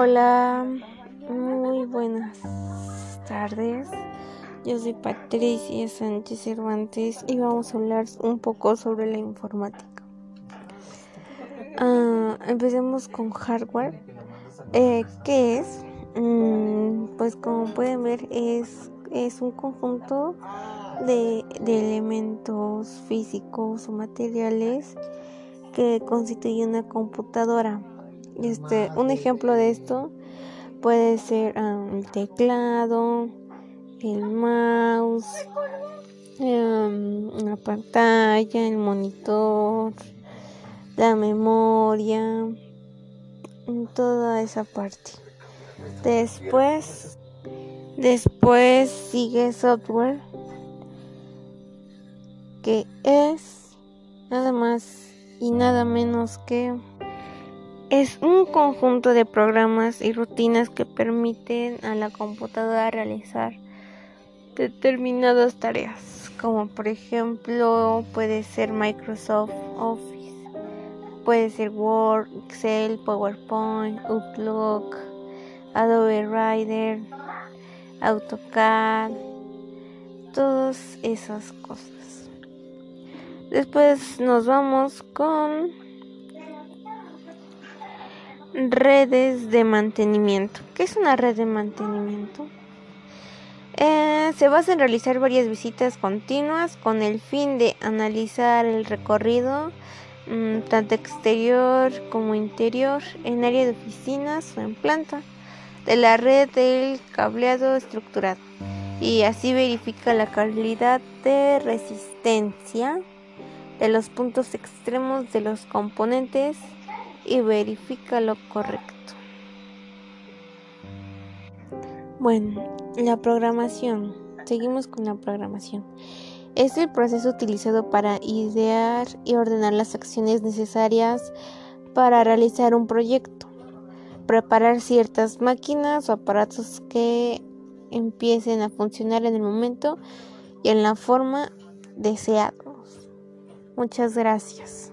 Hola, muy buenas tardes. Yo soy Patricia Sánchez Cervantes y vamos a hablar un poco sobre la informática. Ah, empecemos con hardware. Eh, ¿Qué es? Mm, pues como pueden ver es, es un conjunto de, de elementos físicos o materiales que constituye una computadora. Este, un ejemplo de esto puede ser um, el teclado, el mouse, um, la pantalla, el monitor, la memoria, toda esa parte. Después, después sigue software, que es nada más y nada menos que es un conjunto de programas y rutinas que permiten a la computadora realizar determinadas tareas, como por ejemplo puede ser Microsoft Office, puede ser Word, Excel, PowerPoint, Outlook, Adobe Reader, AutoCAD, todas esas cosas. Después nos vamos con redes de mantenimiento. ¿Qué es una red de mantenimiento? Eh, se basa en realizar varias visitas continuas con el fin de analizar el recorrido mm, tanto exterior como interior en área de oficinas o en planta de la red del cableado estructurado y así verifica la calidad de resistencia de los puntos extremos de los componentes y verifica lo correcto. Bueno, la programación. Seguimos con la programación. Es el proceso utilizado para idear y ordenar las acciones necesarias para realizar un proyecto, preparar ciertas máquinas o aparatos que empiecen a funcionar en el momento y en la forma deseados. Muchas gracias.